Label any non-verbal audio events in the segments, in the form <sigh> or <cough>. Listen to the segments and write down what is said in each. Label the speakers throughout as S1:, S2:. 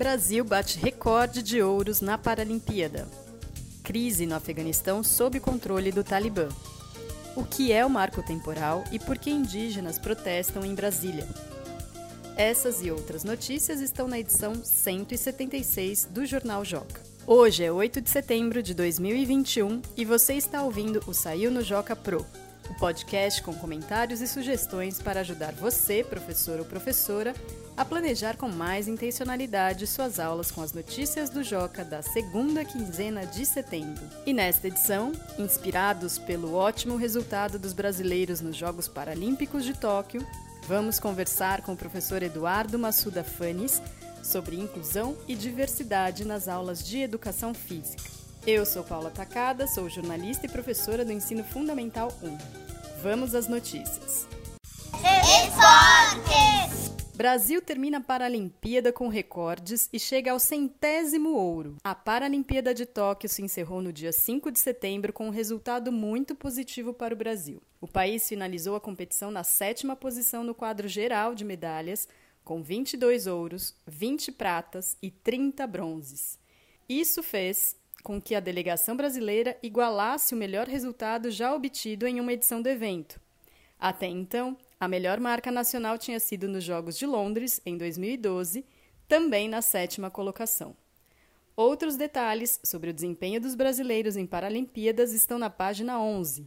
S1: Brasil bate recorde de ouros na Paralimpíada. Crise no Afeganistão sob controle do Talibã. O que é o marco temporal e por que indígenas protestam em Brasília? Essas e outras notícias estão na edição 176 do Jornal Joca. Hoje é 8 de setembro de 2021 e você está ouvindo o Saiu no Joca Pro, o podcast com comentários e sugestões para ajudar você, professor ou professora, a planejar com mais intencionalidade suas aulas com as notícias do Joca da segunda quinzena de setembro. E nesta edição, inspirados pelo ótimo resultado dos brasileiros nos Jogos Paralímpicos de Tóquio, vamos conversar com o professor Eduardo Massuda Fanes sobre inclusão e diversidade nas aulas de educação física. Eu sou Paula Tacada, sou jornalista e professora do Ensino Fundamental 1. Vamos às notícias. Esportes! Brasil termina a Paralimpíada com recordes e chega ao centésimo ouro. A Paralimpíada de Tóquio se encerrou no dia 5 de setembro com um resultado muito positivo para o Brasil. O país finalizou a competição na sétima posição no quadro geral de medalhas, com 22 ouros, 20 pratas e 30 bronzes. Isso fez com que a delegação brasileira igualasse o melhor resultado já obtido em uma edição do evento. Até então, a melhor marca nacional tinha sido nos Jogos de Londres, em 2012, também na sétima colocação. Outros detalhes sobre o desempenho dos brasileiros em Paralimpíadas estão na página 11.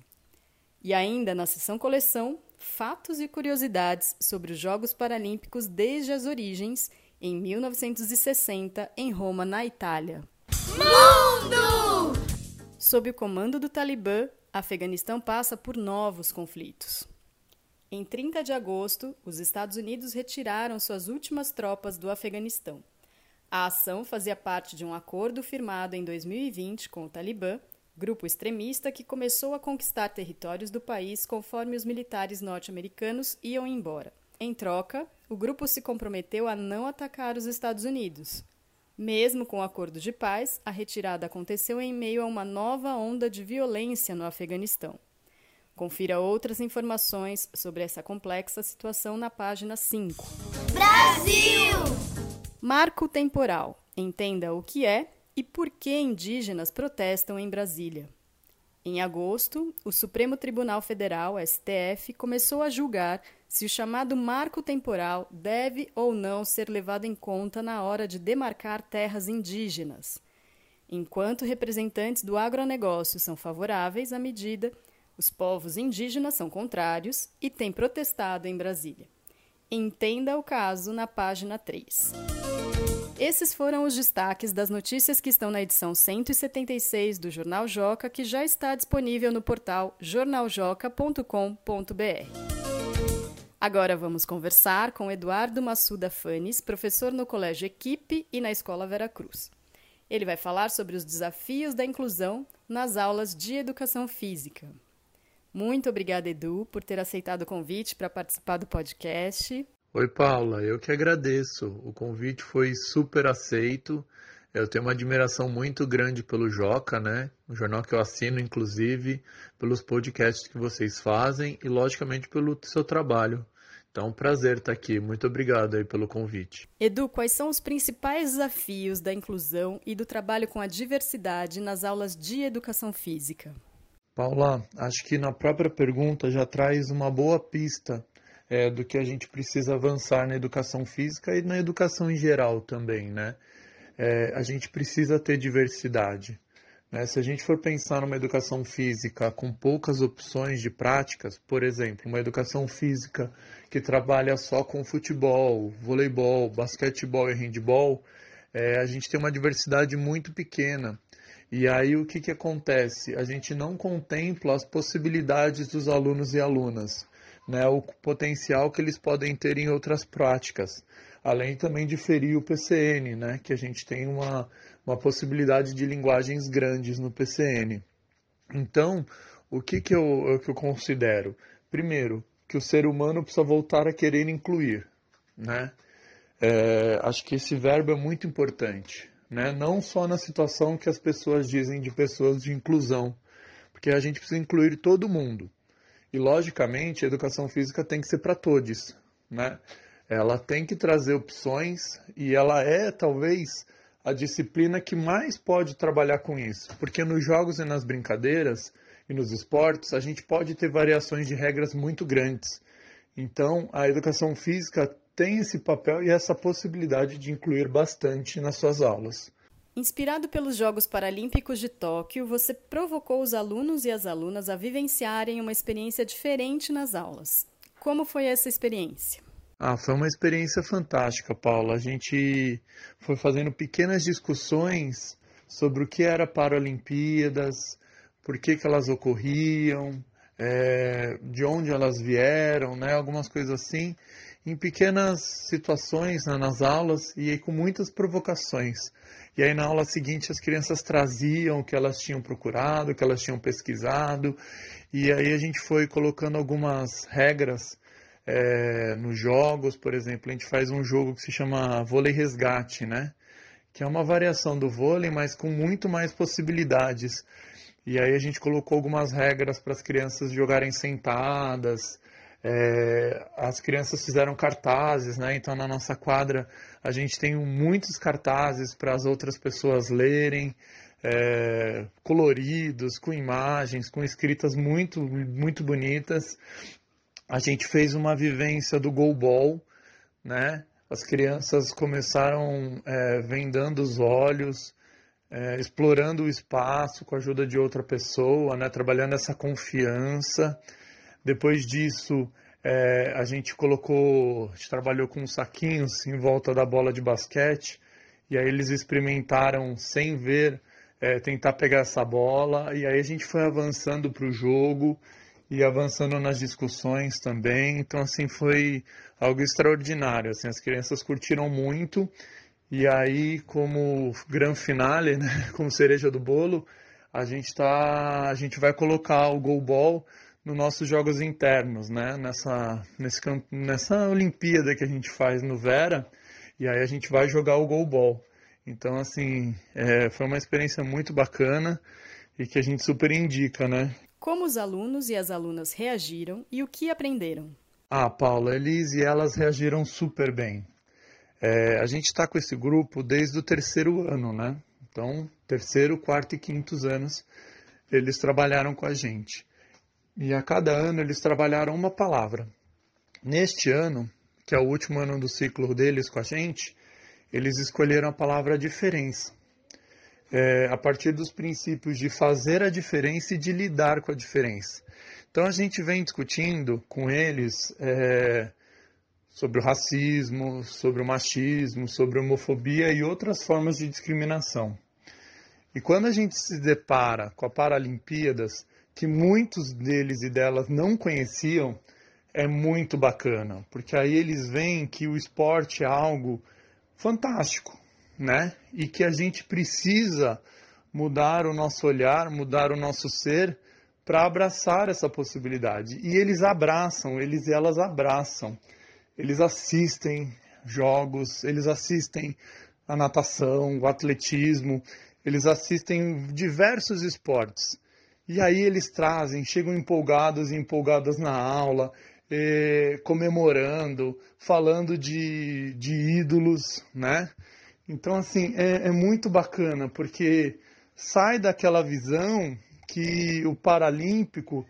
S1: E ainda na seção coleção, fatos e curiosidades sobre os Jogos Paralímpicos desde as origens, em 1960, em Roma, na Itália. Sob o comando do Talibã, Afeganistão passa por novos conflitos. Em 30 de agosto, os Estados Unidos retiraram suas últimas tropas do Afeganistão. A ação fazia parte de um acordo firmado em 2020 com o Talibã, grupo extremista que começou a conquistar territórios do país conforme os militares norte-americanos iam embora. Em troca, o grupo se comprometeu a não atacar os Estados Unidos. Mesmo com o acordo de paz, a retirada aconteceu em meio a uma nova onda de violência no Afeganistão. Confira outras informações sobre essa complexa situação na página 5. Brasil! Marco temporal. Entenda o que é e por que indígenas protestam em Brasília. Em agosto, o Supremo Tribunal Federal, STF, começou a julgar se o chamado marco temporal deve ou não ser levado em conta na hora de demarcar terras indígenas. Enquanto representantes do agronegócio são favoráveis à medida, os povos indígenas são contrários e têm protestado em Brasília. Entenda o caso na página 3. Esses foram os destaques das notícias que estão na edição 176 do Jornal Joca, que já está disponível no portal jornaljoca.com.br. Agora vamos conversar com Eduardo Massuda Fanes, professor no Colégio Equipe e na Escola Vera Cruz. Ele vai falar sobre os desafios da inclusão nas aulas de educação física. Muito obrigada, Edu, por ter aceitado o convite para participar do podcast.
S2: Oi, Paula, eu que agradeço. O convite foi super aceito. Eu tenho uma admiração muito grande pelo Joca, né? O jornal que eu assino, inclusive, pelos podcasts que vocês fazem e, logicamente, pelo seu trabalho. Então, prazer estar aqui. Muito obrigado aí pelo convite.
S1: Edu, quais são os principais desafios da inclusão e do trabalho com a diversidade nas aulas de educação física?
S2: Paula, acho que na própria pergunta já traz uma boa pista é, do que a gente precisa avançar na educação física e na educação em geral também, né? É, a gente precisa ter diversidade. Né? Se a gente for pensar numa educação física com poucas opções de práticas, por exemplo, uma educação física que trabalha só com futebol, voleibol, basquetebol e handball, é, a gente tem uma diversidade muito pequena. E aí o que, que acontece? A gente não contempla as possibilidades dos alunos e alunas, né? o potencial que eles podem ter em outras práticas, além também de ferir o PCN, né? que a gente tem uma, uma possibilidade de linguagens grandes no PCN. Então, o que, que, eu, que eu considero? Primeiro, que o ser humano precisa voltar a querer incluir. Né? É, acho que esse verbo é muito importante né? não só na situação que as pessoas dizem de pessoas de inclusão, porque a gente precisa incluir todo mundo. E, logicamente, a educação física tem que ser para todos. Né? Ela tem que trazer opções e ela é talvez a disciplina que mais pode trabalhar com isso, porque nos jogos e nas brincadeiras e nos esportes a gente pode ter variações de regras muito grandes. Então, a educação física tem esse papel e essa possibilidade de incluir bastante nas suas aulas.
S1: Inspirado pelos Jogos Paralímpicos de Tóquio, você provocou os alunos e as alunas a vivenciarem uma experiência diferente nas aulas. Como foi essa experiência?
S2: Ah, foi uma experiência fantástica, Paula. A gente foi fazendo pequenas discussões sobre o que era Paralimpíadas, por que, que elas ocorriam, é, de onde elas vieram, né? Algumas coisas assim, em pequenas situações né, nas aulas e com muitas provocações. E aí na aula seguinte as crianças traziam o que elas tinham procurado, o que elas tinham pesquisado, e aí a gente foi colocando algumas regras é, nos jogos, por exemplo, a gente faz um jogo que se chama vôlei resgate, né? Que é uma variação do vôlei, mas com muito mais possibilidades. E aí a gente colocou algumas regras para as crianças jogarem sentadas. É, as crianças fizeram cartazes, né? Então na nossa quadra a gente tem muitos cartazes para as outras pessoas lerem, é, coloridos, com imagens, com escritas muito, muito bonitas a gente fez uma vivência do goalball, né? As crianças começaram é, vendando os olhos, é, explorando o espaço com a ajuda de outra pessoa, né? Trabalhando essa confiança. Depois disso, é, a gente colocou, a gente trabalhou com saquinhos em volta da bola de basquete e aí eles experimentaram sem ver é, tentar pegar essa bola e aí a gente foi avançando para o jogo e avançando nas discussões também. Então, assim, foi algo extraordinário. Assim, as crianças curtiram muito. E aí, como grande finale, né, <laughs> como cereja do bolo, a gente tá, a gente vai colocar o goalball nos nossos jogos internos, né, nessa, nesse, nessa Olimpíada que a gente faz no Vera. E aí a gente vai jogar o goalball. Então, assim, é, foi uma experiência muito bacana e que a gente super indica, né?
S1: Como os alunos e as alunas reagiram e o que aprenderam?
S2: Ah, Paula, eles e elas reagiram super bem. É, a gente está com esse grupo desde o terceiro ano, né? Então, terceiro, quarto e quintos anos, eles trabalharam com a gente. E a cada ano eles trabalharam uma palavra. Neste ano, que é o último ano do ciclo deles com a gente, eles escolheram a palavra diferença é, a partir dos princípios de fazer a diferença e de lidar com a diferença. Então a gente vem discutindo com eles é, sobre o racismo, sobre o machismo, sobre a homofobia e outras formas de discriminação. E quando a gente se depara com a Paralimpíadas, que muitos deles e delas não conheciam, é muito bacana, porque aí eles veem que o esporte é algo fantástico, né? E que a gente precisa mudar o nosso olhar, mudar o nosso ser para abraçar essa possibilidade. E eles abraçam, eles e elas abraçam. Eles assistem jogos, eles assistem a natação, o atletismo, eles assistem diversos esportes. E aí eles trazem, chegam empolgados e empolgadas na aula, eh, comemorando, falando de, de ídolos, né? Então, assim, é, é muito bacana, porque sai daquela visão que o paralímpico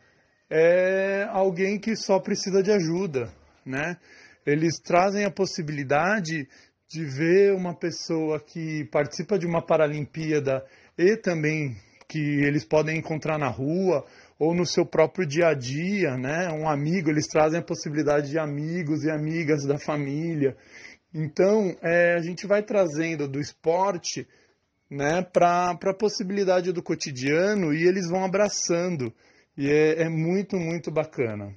S2: é alguém que só precisa de ajuda, né? Eles trazem a possibilidade de ver uma pessoa que participa de uma Paralimpíada e também que eles podem encontrar na rua ou no seu próprio dia a dia, né? Um amigo, eles trazem a possibilidade de amigos e amigas da família. Então, é, a gente vai trazendo do esporte né, para a possibilidade do cotidiano e eles vão abraçando. E é, é muito, muito bacana.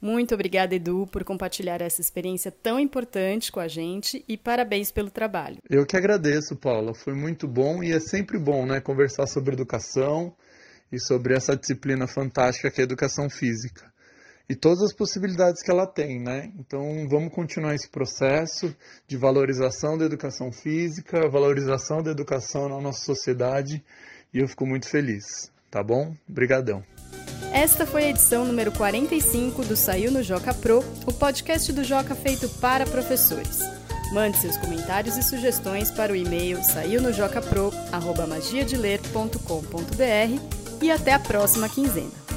S1: Muito obrigada, Edu, por compartilhar essa experiência tão importante com a gente e parabéns pelo trabalho.
S2: Eu que agradeço, Paula. Foi muito bom e é sempre bom né, conversar sobre educação e sobre essa disciplina fantástica que é a educação física e todas as possibilidades que ela tem, né? Então vamos continuar esse processo de valorização da educação física, valorização da educação na nossa sociedade e eu fico muito feliz, tá bom? Obrigadão.
S1: Esta foi a edição número 45 do Saiu no Joca Pro, o podcast do Joca feito para professores. Mande seus comentários e sugestões para o e-mail saiunojocapro@magiadeler.com.br e até a próxima quinzena.